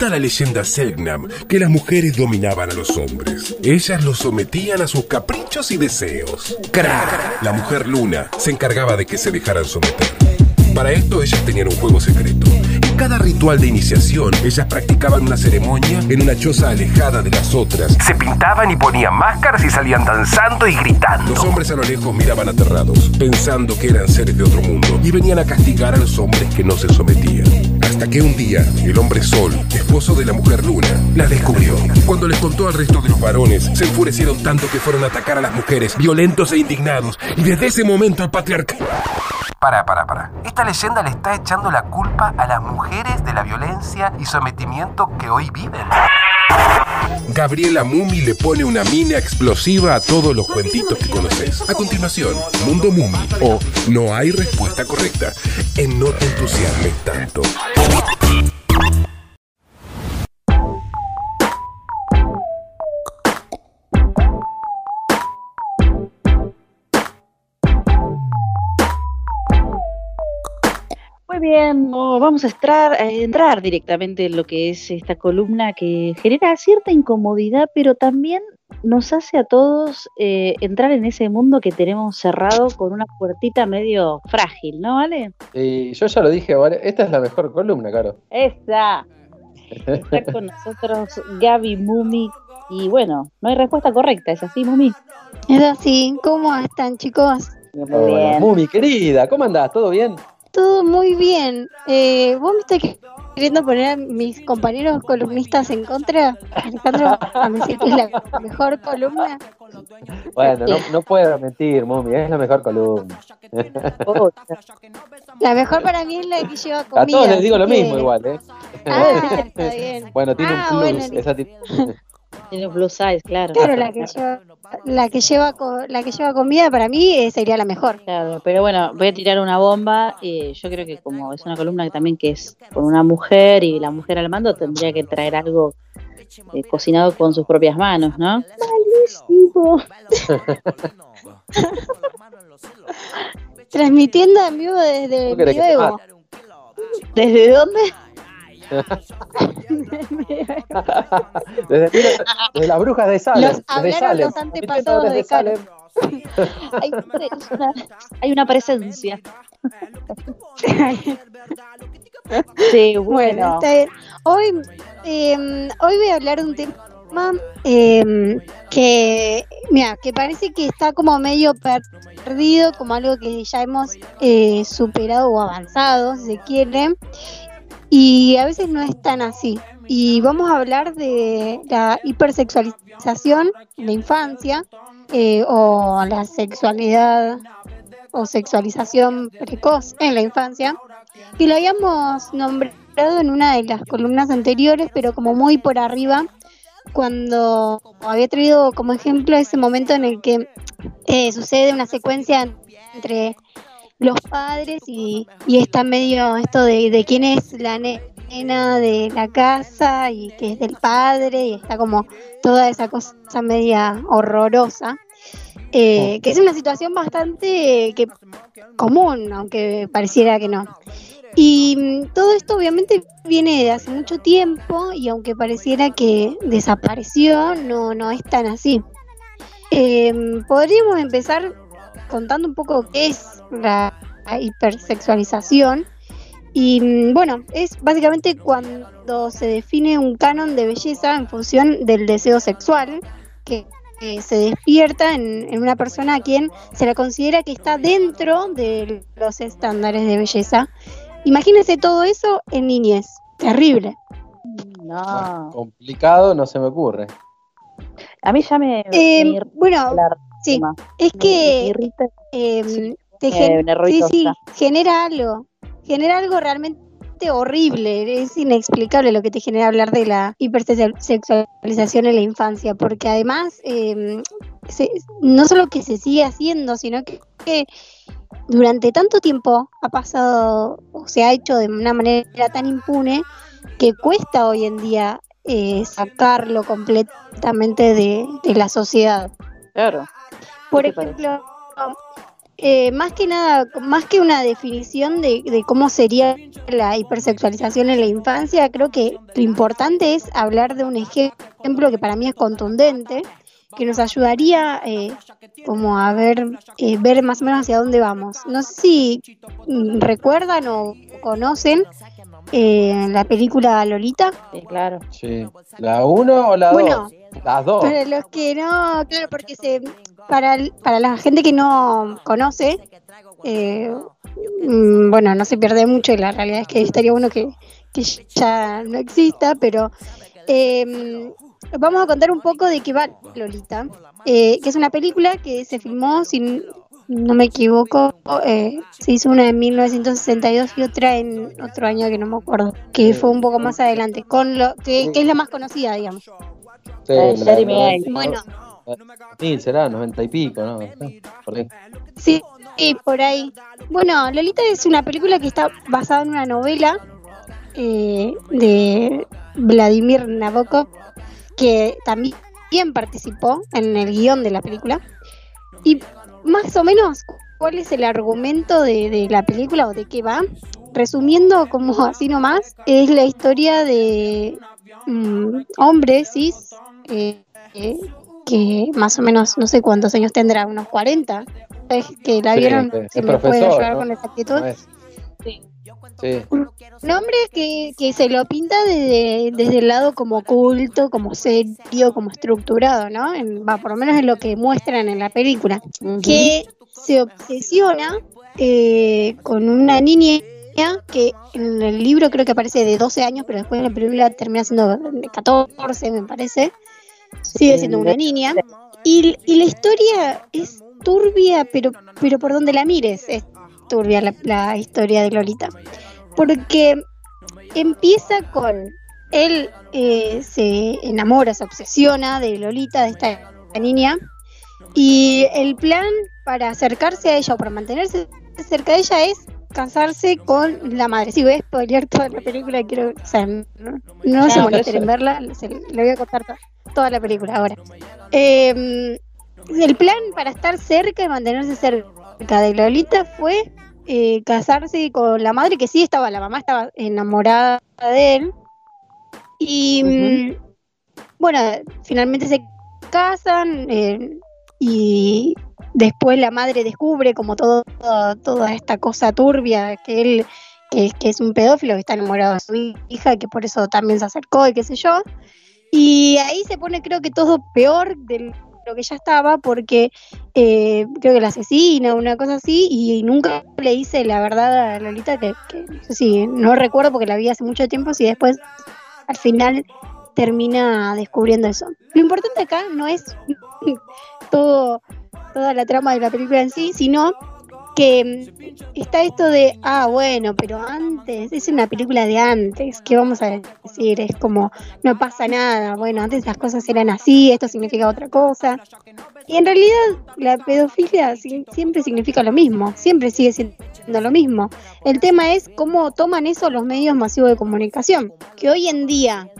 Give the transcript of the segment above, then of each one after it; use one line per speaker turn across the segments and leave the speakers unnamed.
Cuenta la leyenda Selknam que las mujeres dominaban a los hombres. Ellas los sometían a sus caprichos y deseos. La mujer luna, se encargaba de que se dejaran someter. Para esto ellas tenían un juego secreto. En cada ritual de iniciación, ellas practicaban una ceremonia en una choza alejada de las otras. Se pintaban y ponían máscaras y salían danzando y gritando. Los hombres a lo lejos miraban aterrados, pensando que eran seres de otro mundo, y venían a castigar a los hombres que no se sometían. Hasta que un día, el hombre Sol, esposo de la mujer Luna, la descubrió. Cuando les contó al resto de los varones, se enfurecieron tanto que fueron a atacar a las mujeres, violentos e indignados. Y desde ese momento el patriarca... Para, para, para. Esta leyenda le está echando la culpa a las mujeres de la violencia y sometimiento que hoy viven. Gabriela Mumi le pone una mina explosiva a todos los cuentitos que conoces. A continuación, Mundo Mumi o No hay respuesta correcta en No te entusiasmes tanto.
Bien, vamos a entrar, a entrar directamente en lo que es esta columna que genera cierta incomodidad, pero también nos hace a todos eh, entrar en ese mundo que tenemos cerrado con una puertita medio frágil, ¿no, Vale?
Y yo ya lo dije, ¿vale? esta es la mejor columna, Caro.
Esa. Está con nosotros Gaby Mumi. Y bueno, no hay respuesta correcta, ¿es así, Mumi?
Es así. ¿Cómo están, chicos?
Muy bien.
Mumi, querida, ¿cómo andás? ¿Todo bien?
Todo muy bien. Eh, ¿Vos me estás queriendo poner a mis compañeros columnistas en contra? Alejandro, a decir que es la mejor columna.
Bueno, no, no puedo mentir, Mumi, es la mejor columna.
La mejor para mí es la que lleva
A
comida.
todos les digo lo
que-
mismo igual, ¿eh?
Ah, está bien.
Bueno, tiene
Ah,
un plus.
bueno,
esa
tiene un plus size, claro.
Claro, la que lleva, la que lleva, la que lleva comida para mí eh, sería la mejor.
Claro, pero bueno, voy a tirar una bomba. eh, yo creo que como es una columna que también que es con una mujer y la mujer al mando, tendría que traer algo eh, cocinado con sus propias manos, ¿no? Malísimo.
Transmitiendo en vivo desde
¿Vos querés que te
Medioevo.
mate?
¿Desde dónde?
Desde, mira, desde las brujas de Salem.
Los-
desde
hablaron
Salem.
los antepasados
Desde
de Caro.
Salem.
Hay, una, hay una presencia. Sí,
Bueno,
bueno.
está bien. Hoy, eh, hoy voy a hablar de un tema eh, que, mira, que parece que está como medio perdido, como algo que ya hemos eh, superado o avanzado, si se quiere, y a veces no es tan así. Y vamos a hablar de la hipersexualización en la infancia eh, o la sexualidad o sexualización precoz en la infancia que lo habíamos nombrado en una de las columnas anteriores, pero como muy por arriba, cuando había traído como ejemplo ese momento en el que eh, sucede una secuencia entre los padres y, y está medio esto de, de quién es la nena de la casa y que es del padre y está como toda esa cosa media horrorosa. eh, que es una situación bastante eh, que común, aunque pareciera que no. Y mm, todo esto obviamente viene de hace mucho tiempo y aunque pareciera que desapareció, no, no es tan así. Em, podríamos empezar contando un poco qué es la hipersexualización. Y mm, bueno, es básicamente cuando se define un canon de belleza en función del deseo sexual que, que se despierta en, en una persona a quien se la considera que está dentro de los estándares de belleza. Imagínense todo eso en niñez. Terrible.
Bueno,
No.
complicado no se me ocurre.
A mí ya me.
Eh,
me
bueno, sí,
tema.
es
Me- me
que
irrita.
eh,
Sí,
te gen-
me
sí, sí, genera algo. Genera algo realmente horrible. Es inexplicable lo que te genera hablar de la hipersexualización en la infancia, porque además eh, se- no solo que se sigue haciendo, sino que, que durante tanto tiempo ha pasado o se ha hecho de una manera tan impune que cuesta hoy en día eh, sacarlo completamente de, de la sociedad.
Claro.
Por
¿Qué te
ejemplo, eh, más que nada, más que una definición de, de, cómo sería la hipersexualización en la infancia, creo que lo importante es hablar de un ejemplo que para mí es contundente, que nos ayudaría eh, como a ver, eh, ver más o menos hacia dónde vamos. No sé si mm, recuerdan o conocen eh, la película Lolita.
Sí, claro.
Sí. ¿La uno o la dos? Las dos.
Para los que no, claro, porque se, para, para la gente que no conoce, mm, bueno, no se pierde mucho y la realidad es que estaría bueno que, que ya no exista, pero eh, vamos a contar un poco de qué va Lolita, eh, que es una película que se filmó, si no me equivoco, eh, se hizo una en 1962 y otra en otro año que no me acuerdo, que fue un poco más adelante, con lo que, es la más conocida, digamos.
Sí,
eh,
bueno.
Sí, será 90 y pico, ¿no? Por ahí.
Sí, sí, por ahí. Bueno, Lolita es una película que está basada en una novela de Vladimir Nabokov, que también participó en el guion de la película. Y más o menos, ¿cuál es el argumento de, la película o de qué va? Resumiendo como así nomás, es la historia de um, hombres cis eh, que más o menos, no sé cuántos años tendrá, unos 40. Es que la vieron, se me puede ayudar con exactitud. Sí. Un hombre que, que se lo pinta desde, desde el lado como oculto, como serio, como estructurado, ¿no? va, por lo menos es lo que muestran en la película. Que se obsesiona eh, con una niña que en el libro creo que aparece de 12 años, pero después en la película termina siendo de 14, me parece. Sigue siendo una niña. Y, y la historia es turbia, pero, pero por donde la mires es turbia la, la historia de Lolita porque empieza con él eh, se enamora, se obsesiona de Lolita, de esta niña, y el plan para acercarse a ella o para mantenerse cerca de ella es casarse con la madre. Si voy a spoilear toda la película, quiero, o sea, no, se molesten en verla, le voy a contar toda la película ahora. Em, el plan para estar cerca y mantenerse cerca de Lolita fue eh, casarse con la madre, que sí estaba, la mamá estaba enamorada de él. Y mm, bueno, finalmente se casan eh, y después la madre descubre como todo, toda esta cosa turbia que él que, que, es un pedófilo que está enamorado de su hija y que por eso también se acercó y qué sé yo. Y ahí se pone creo que todo peor del lo que ya estaba porque eh, creo que la asesina, una cosa así, y nunca le hice la verdad a Lolita, que, si, no recuerdo porque la vi hace mucho tiempo, si después al final termina descubriendo eso. Lo importante acá no es todo toda la trama de la película en sí, sino que mm, está esto de, ah, bueno, pero antes, es una película de antes, ¿qué vamos a decir? Es como, no pasa nada, bueno, antes las cosas eran así, esto significa otra cosa. Y en realidad la pedofilia siempre significa lo mismo, siempre sigue siendo lo mismo. El tema es cómo toman eso los medios masivos de comunicación, que hoy en día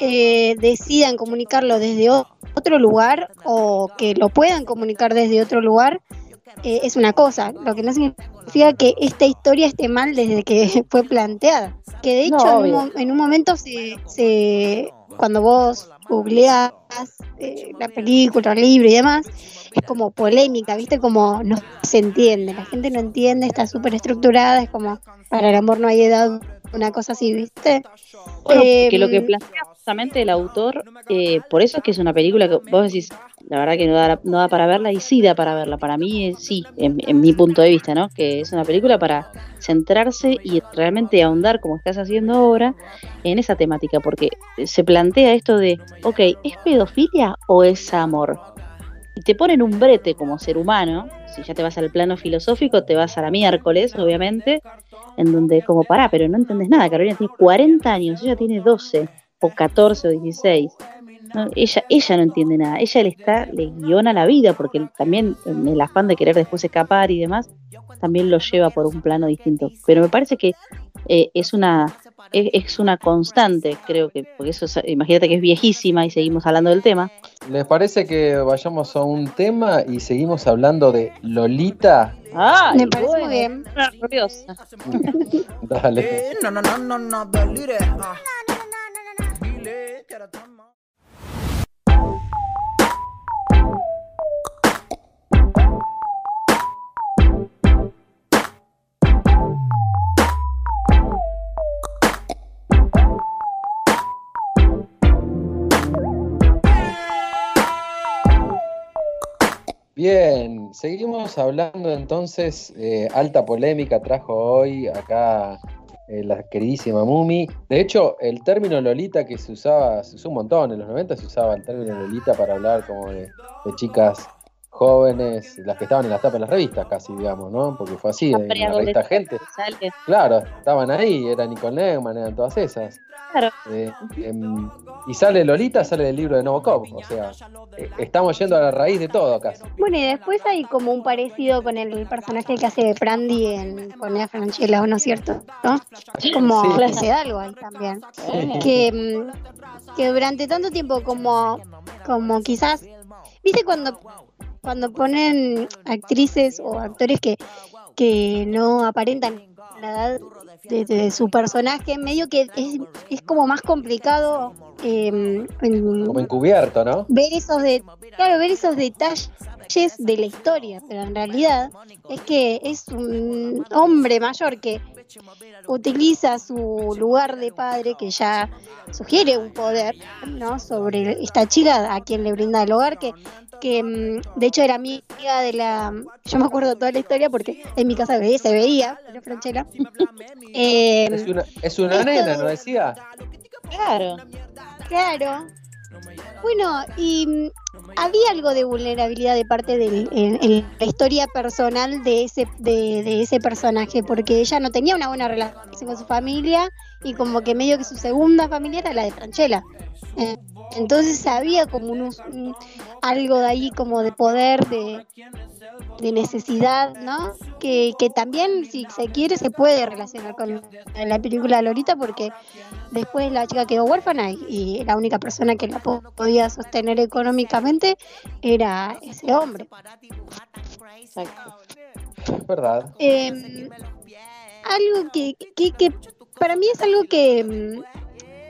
eh, decidan comunicarlo desde otro lugar o que lo puedan comunicar desde otro lugar eh, es una cosa, lo que no significa que esta historia esté mal desde que fue planteada. Que de hecho en, un, momento se, cuando vos googleás eh, la película, el libro y demás, es como polémica, ¿viste? Como no se entiende, la gente no entiende, está súper estructurada, es como para el amor no hay edad, una cosa así, ¿viste?
Bueno, que lo que em, plantea justamente el autor, eh, por eso es que es una película que vos decís, la verdad que no da, no da para verla y sí da para verla. Para mí eh, sí, en, mi punto de vista, ¿no? Que es una película para centrarse y realmente ahondar, como estás haciendo ahora, en esa temática, porque se plantea esto de, ok, ¿es pedofilia o es amor? Y te ponen un brete como ser humano, si ya te vas al plano filosófico, te vas a la miércoles, obviamente, en donde como pará, pero no entendés nada, Carolina tiene 40 años, ella tiene 12 o 14 o 16 ella, ella no entiende nada, ella le está, le guiona la vida, porque también en el afán de querer después escapar y demás, también lo lleva por un plano distinto. Pero me parece que eh, es una es, una constante, creo que, porque eso imagínate que es viejísima y seguimos hablando del tema.
¿Les parece que vayamos a un tema y seguimos hablando de Lolita?
Ah, me parece muy bien.
Dale. No, no, no, no, no, Bien, seguimos hablando entonces, eh, alta polémica trajo hoy acá eh, la queridísima Mumi. De hecho, el término Lolita que se usaba, se usó un montón, en los 90 se usaba el término Lolita para hablar como de chicas jóvenes, las que estaban en las tapas de las revistas casi, digamos, ¿no? Porque fue así, en la revista Gente. Claro, estaban ahí, eran Nicole Neumann, eran todas esas. Claro. Eh, em, y sale Lolita, sale del libro de Novokov, o sea, eh, estamos yendo a la raíz de todo casi.
Bueno, y después hay como un parecido con el personaje que hace Brandy en Ponea Franchella, ¿no es cierto? ¿No? Como que se da algo ahí también. Que, em, que durante tanto tiempo como, como quizás, ¿viste cuando cuando ponen actrices o actores que, que no aparentan la edad de, su personaje, medio que es, es como más complicado.
Eh, como encubierto, ¿no?
Ver esos, de, claro, ver esos detalles de la historia, pero en realidad es que es un hombre mayor que utiliza su lugar de padre que ya sugiere un poder no sobre esta chica a quien le brinda el hogar que que mm, de hecho era amiga de la yo me acuerdo toda la historia porque en mi casa se veía la Franchella.
Eh, es una, es una nena no decía
claro claro bueno y mm, había algo de vulnerabilidad de parte de en, la historia personal de ese de, ese personaje porque ella no tenía una buena relación con su familia y como que medio que su segunda familia era la de Franchella. Eh, entonces había como unos, algo de ahí como de poder de, de necesidad no que, que, también si se quiere se puede relacionar con la película Lolita porque después la chica quedó huérfana y, la única persona que la podía sostener económicamente era ese hombre.
Exacto. verdad.
Em, algo que, que, para mí es algo que,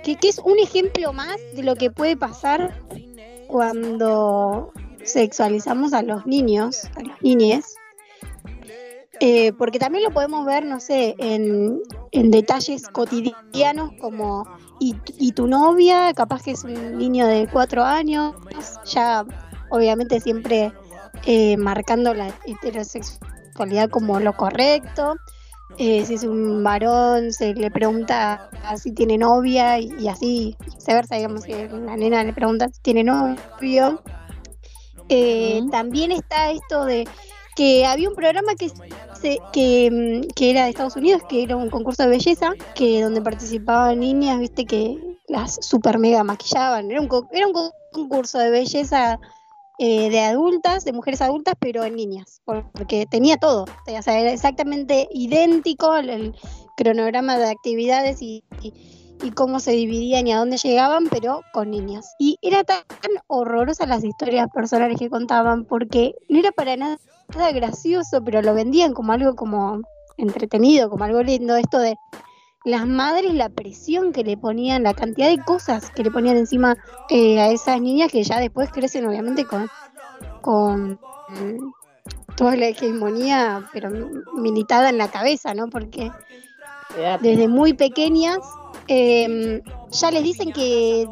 que, es un ejemplo más de lo que puede pasar cuando sexualizamos a los niños, a las niñas. Eh, porque también lo podemos ver, no sé, en, detalles cotidianos como y, tu novia, capaz que es un niño de cuatro años, ya obviamente siempre eh, marcando la heterosexualidad como lo correcto. Eh, si es un varón, se le pregunta si tiene novia y, así viceversa, digamos, que una nena le pregunta si tiene novio. También está esto de que había un programa que, que, que, era de Estados Unidos, que era un concurso de belleza, que donde participaban niñas, viste, que las super mega maquillaban. Era un, era un concurso de belleza eh, de adultas, de mujeres adultas, pero en niñas, porque tenía todo. O sea, era exactamente idéntico el, cronograma de actividades y y cómo se dividían y a dónde llegaban, pero con niñas. Y era tan horrorosa las historias personales que contaban, porque no era para nada, gracioso, pero lo vendían como algo como entretenido, como algo lindo, esto de las madres, la presión que le ponían, la cantidad de cosas que le ponían encima eh, a esas niñas que ya después crecen obviamente con, con toda la hegemonía, pero militada en la cabeza, ¿no? Porque desde muy pequeñas eh, ya les dicen que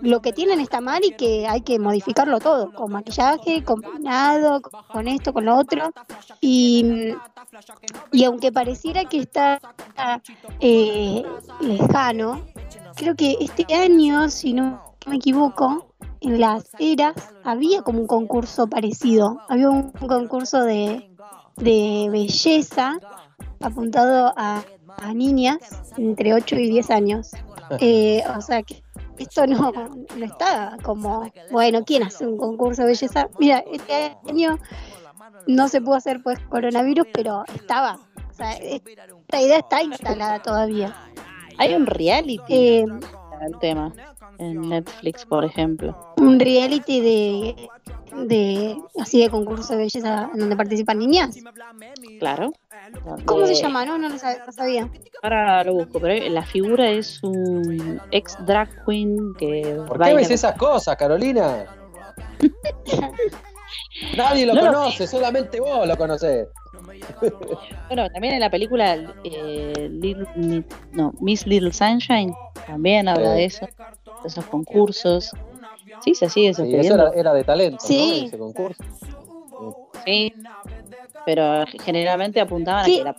lo que tienen está mal y que hay que modificarlo todo, con maquillaje, con peinado, con esto, con lo otro. Y, y aunque pareciera que está eh, lejano, creo que este año, si no me equivoco, en las eras había como un concurso parecido. Había un concurso de, de belleza apuntado a a niñas entre 8 y 10 años. Eh, o sea que esto no, no está como, bueno, ¿quién hace un concurso de belleza? Mira, este año no se pudo hacer pues coronavirus, pero estaba. O sea, esta idea está instalada todavía.
Hay un reality
Eh,
el tema en Netflix, por ejemplo.
un reality de, de así de concurso de belleza en donde participan niñas.
Claro.
¿Cómo se
Eh,
llama? No, no lo sab- no sabía.
Ahora lo busco, pero la figura es un ex drag queen que
¿Por qué ves esas cosas, Carolina? Nadie lo
No lo
conoce, solamente vos lo conocés.
Bueno, también en la película eh, Little- Mi- no, Miss Little Sunshine también habla
Sí.
de eso, de esos concursos. Sí, se sigue
Sí, eso era, era de talento,
Sí.
¿no? Ese concurso.
Sí, pero generalmente apuntaban a que la-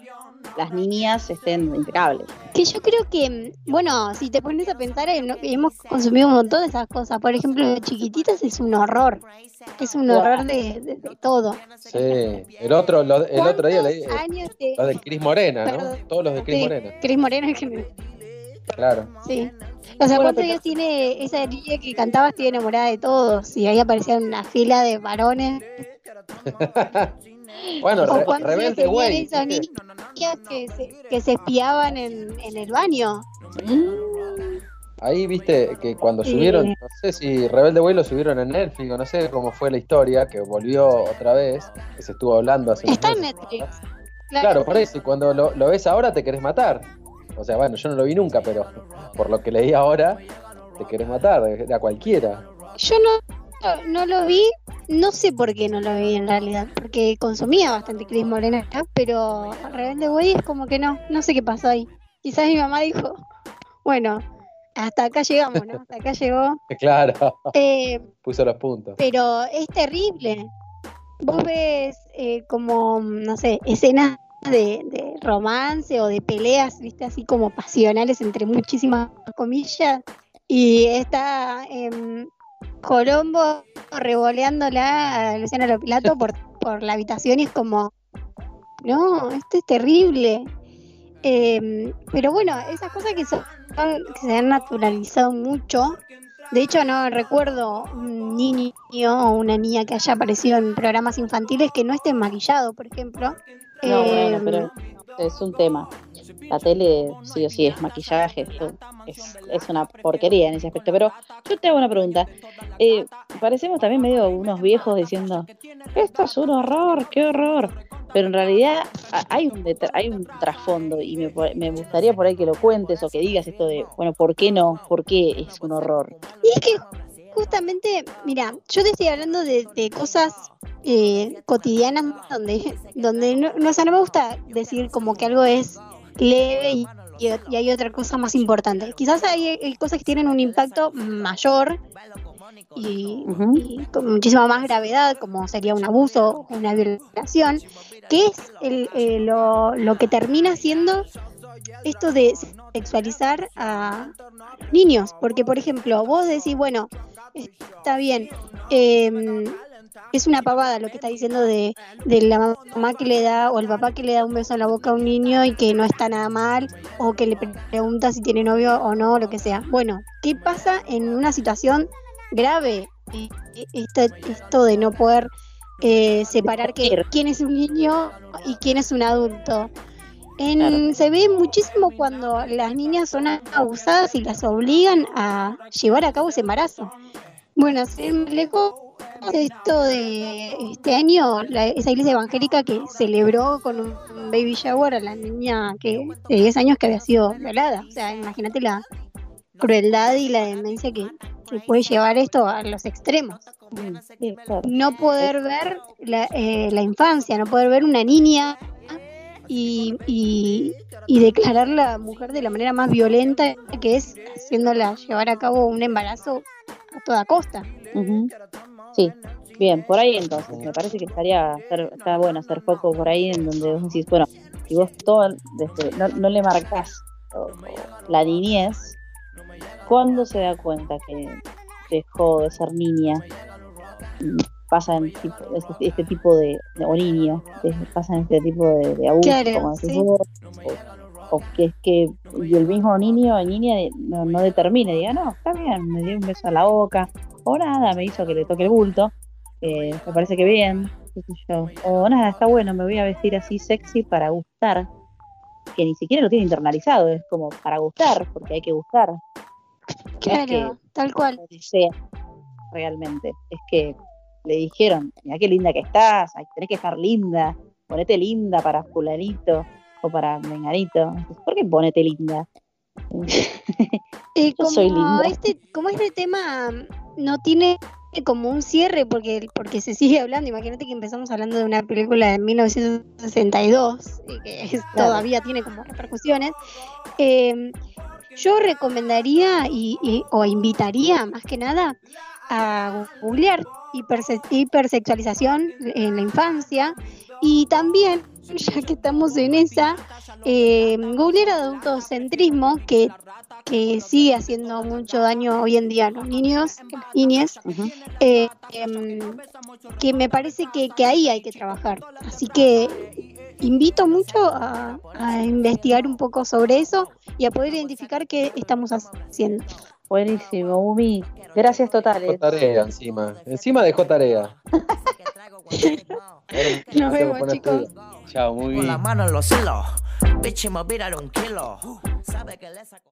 las niñas estén impecables.
Que yo creo que, bueno, si te pones a pensar, hemos consumido un montón de esas cosas. Por ejemplo, de chiquititas es un horror. Es un horror de, de- de todo.
Sí. El otro, lo- el otro día leí
¿Cuántos
eh,
te-
los de Cris Morena, ¿no?
Perdón.
Todos los de Cris
Sí.
Morena.
Cris Morena que
Claro.
Sí. O sea, ¿cuántos años tiene esa niña que cantaba estoy enamorada de todos? Y ahí aparecía una fila de varones.
bueno,
¿O
Re-
cuántos años
Rebelde
niñas que se, que se espiaban en, en el baño?
Ahí viste que cuando
Sí.
subieron, no sé si Rebelde Way lo subieron en Netflix, o no sé cómo fue la historia, que volvió otra vez, que se estuvo hablando hace
Está en. Netflix.
Claro, por eso, y cuando lo, lo ves ahora te querés matar. O sea, bueno, yo no lo vi nunca, pero por lo que leí ahora, te querés matar, a cualquiera.
Yo no, no lo vi, no sé por qué no lo vi en realidad, porque consumía bastante Cris Morena, acá, pero Rebelde Way es como que no, no sé qué pasó ahí. Quizás mi mamá dijo, bueno, hasta acá llegamos, ¿no? Hasta acá llegó.
Claro,
Eh,
puso los puntos.
pero es terrible. Vos ves eh, como, no sé, escenas de, de romance o de peleas, viste, así como pasionales entre muchísimas comillas, y está em, Colombo revoleándola a Luciana Lopilato por, por la habitación y es como, no, esto es terrible. Em, pero bueno, esas cosas que, son, que se han naturalizado mucho. De hecho, no recuerdo un niño o una niña que haya aparecido en programas infantiles que no esté maquillado, por ejemplo.
No, bueno,
Em,
pero es un tema. La tele sí o sí es maquillaje, esto es, es una porquería en ese aspecto. Pero yo te hago una pregunta. Eh, parecemos también medio unos viejos diciendo, esto es un horror, qué horror. Pero en realidad hay un, hay un trasfondo y me, me gustaría por ahí que lo cuentes o que digas esto de, bueno, ¿por qué no? ¿Por qué es un horror?
Y es que justamente, mira, yo te estoy hablando de, de cosas eh, cotidianas donde, donde no, no, o sea, no me gusta decir como que algo es leve y, y- y hay otra cosa más importante. Quizás hay, hay cosas que tienen un impacto mayor y con muchísima más gravedad, como sería un abuso o una violación, que es el, eh, lo, lo que termina siendo esto de sexualizar a niños. Porque, por ejemplo, vos decís, bueno, está bien, eh, es una pavada lo que está diciendo de, de la mamá que le da o el papá que le da un beso en la boca a un niño y que no está nada mal, o que le pre- pregunta si tiene novio o no, lo que sea. Bueno, ¿qué pasa en una situación grave? Eh, eh, Esto, esto de no poder eh, separar que, quién es un niño y quién es un adulto. En-
Claro.
Se ve muchísimo cuando las niñas son abusadas y las obligan a llevar a cabo ese embarazo. Bueno, más lejos, esto de este año, la- esa iglesia evangélica que celebró con un baby shower a la niña que de 10 años que había sido violada. O sea, imagínate la crueldad y la demencia que, puede llevar esto a los extremos. No poder ver la, eh, la infancia, no poder ver una niña y, y, declarar la mujer de la manera más violenta que es haciéndola llevar a cabo un embarazo a toda costa.
Ujú. Sí, bien, por ahí entonces, me parece que estaría hacer- está bueno hacer foco por ahí en donde vos decís, bueno, si vos todo desde- no, no le marcás o- la niñez, ¿cuándo se da cuenta que dejó de ser niña? Pasan tipo, este, este tipo de, de- o niño, de- pasan este tipo de, de abuso,
Claro,
como decís
sí.
vos, o, o que es que y el mismo niño o niña no, no determine, diga, no, está bien, me dio un beso a la boca, o nada, me hizo que le toque el bulto, me parece que bien, o nada, está bueno, me voy a vestir así sexy para gustar, que ni siquiera lo tiene internalizado, es como para gustar, porque hay que gustar.
Claro, tal cual.
Sea, realmente, es que le dijeron, mira qué linda que estás, tenés que estar linda, ponete linda para fulanito o para menganito. ¿Por qué ponete linda?
Eh, como, soy linda. Este, como este tema no tiene como un cierre porque, porque se sigue hablando, imagínate que empezamos hablando de una película de 1962 y que todavía tiene como repercusiones. Em, yo recomendaría y, o invitaría más que nada a googlear hipersexualización en la infancia y también, ya que estamos en esa, eh, googlear adultocentrismo que, que sigue haciendo mucho daño hoy en día a los niños, niñas, eh, em, que me parece que, ahí hay que trabajar. Así que invito mucho a, a investigar un poco sobre eso y a poder identificar qué estamos haciendo.
Buenísimo, Umi. Gracias totales.
Dejó tarea encima. Encima dejó tarea.
Nos vemos, chicos.
Chao, muy bien. Con las manos en los hilos. Bitch, me un kilo. Sabe que le saco.